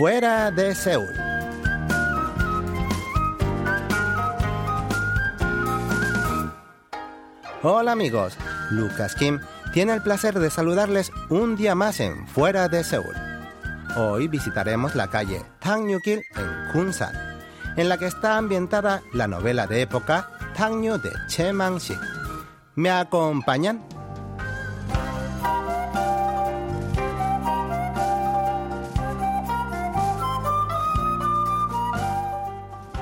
fuera de Seúl. Hola amigos, Lucas Kim tiene el placer de saludarles un día más en Fuera de Seúl. Hoy visitaremos la calle Tangyukil en Kunsan, en la que está ambientada la novela de época Tangyu de Che Mang-sik. ¿Me acompañan?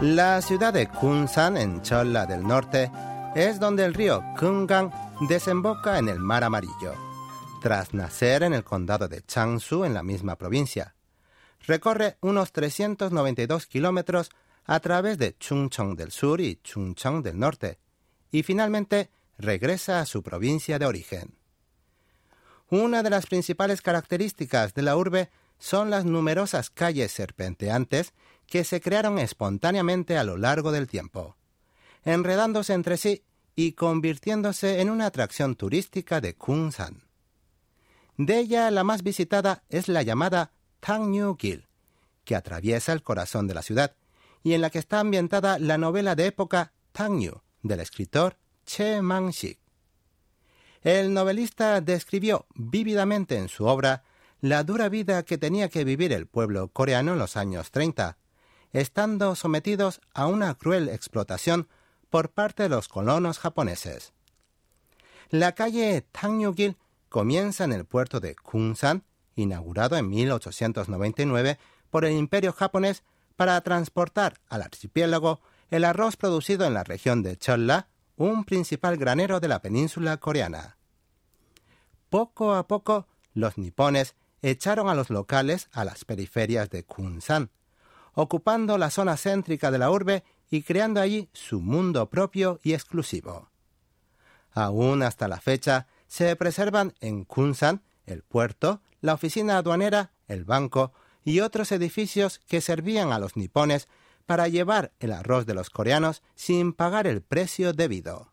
La ciudad de Kunsan, en Cholla del Norte, es donde el río Kungang desemboca en el Mar Amarillo, tras nacer en el condado de Changsu, en la misma provincia. Recorre unos 392 kilómetros a través de Chungcheong del sur y Chungcheong del norte, y finalmente regresa a su provincia de origen. Una de las principales características de la urbe son las numerosas calles serpenteantes que se crearon espontáneamente a lo largo del tiempo, enredándose entre sí y convirtiéndose en una atracción turística de Kunsan. De ella la más visitada es la llamada Tangyu-gil, que atraviesa el corazón de la ciudad y en la que está ambientada la novela de época Tangyu del escritor Che Mang-sik. El novelista describió vívidamente en su obra la dura vida que tenía que vivir el pueblo coreano en los años 30, estando sometidos a una cruel explotación por parte de los colonos japoneses. La calle Tangyugil comienza en el puerto de Kunsan, inaugurado en 1899 por el Imperio japonés para transportar al archipiélago el arroz producido en la región de Cholla, un principal granero de la península coreana. Poco a poco, los nipones echaron a los locales a las periferias de Kunsan, ocupando la zona céntrica de la urbe y creando allí su mundo propio y exclusivo. Aún hasta la fecha se preservan en Kunsan el puerto, la oficina aduanera, el banco y otros edificios que servían a los nipones para llevar el arroz de los coreanos sin pagar el precio debido.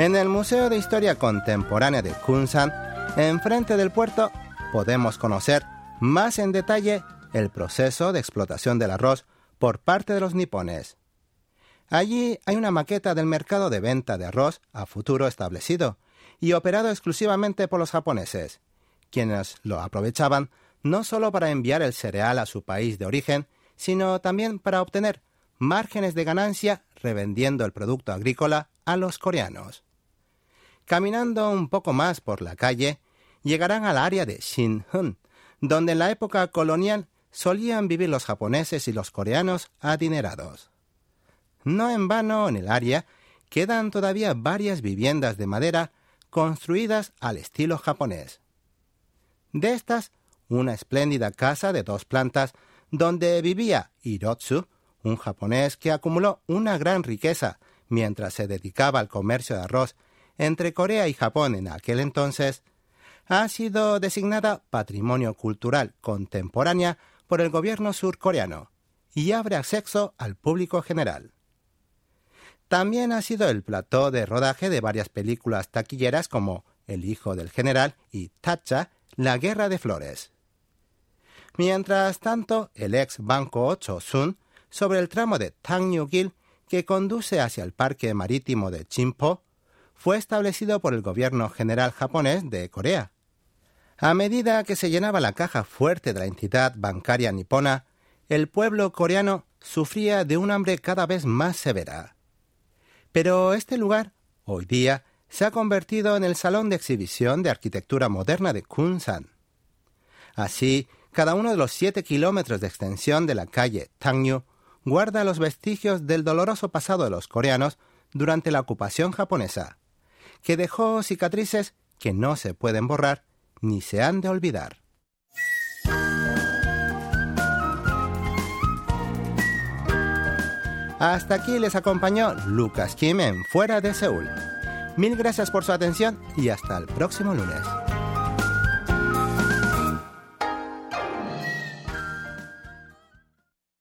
En el Museo de Historia Contemporánea de Kunsan, enfrente del puerto, podemos conocer más en detalle el proceso de explotación del arroz por parte de los nipones. Allí hay una maqueta del mercado de venta de arroz a futuro establecido y operado exclusivamente por los japoneses, quienes lo aprovechaban no solo para enviar el cereal a su país de origen, sino también para obtener márgenes de ganancia revendiendo el producto agrícola a los coreanos. Caminando un poco más por la calle, llegarán al área de Shinhun, donde en la época colonial solían vivir los japoneses y los coreanos adinerados. No en vano en el área quedan todavía varias viviendas de madera construidas al estilo japonés. De estas, una espléndida casa de dos plantas donde vivía Hirotsu, un japonés que acumuló una gran riqueza mientras se dedicaba al comercio de arroz entre Corea y Japón en aquel entonces, ha sido designada Patrimonio Cultural Contemporánea por el gobierno surcoreano y abre acceso al público general. También ha sido el plató de rodaje de varias películas taquilleras como El hijo del general y Tacha, La guerra de flores. Mientras tanto, el ex Banco 8 Sun, sobre el tramo de Tangyugil que conduce hacia el parque marítimo de Chimpo, fue establecido por el gobierno general japonés de Corea. A medida que se llenaba la caja fuerte de la entidad bancaria nipona, el pueblo coreano sufría de un hambre cada vez más severa. Pero este lugar, hoy día, se ha convertido en el salón de exhibición de arquitectura moderna de Kunsan. Así, cada uno de los siete kilómetros de extensión de la calle Tangyu guarda los vestigios del doloroso pasado de los coreanos durante la ocupación japonesa que dejó cicatrices que no se pueden borrar ni se han de olvidar. Hasta aquí les acompañó Lucas Kim en Fuera de Seúl. Mil gracias por su atención y hasta el próximo lunes.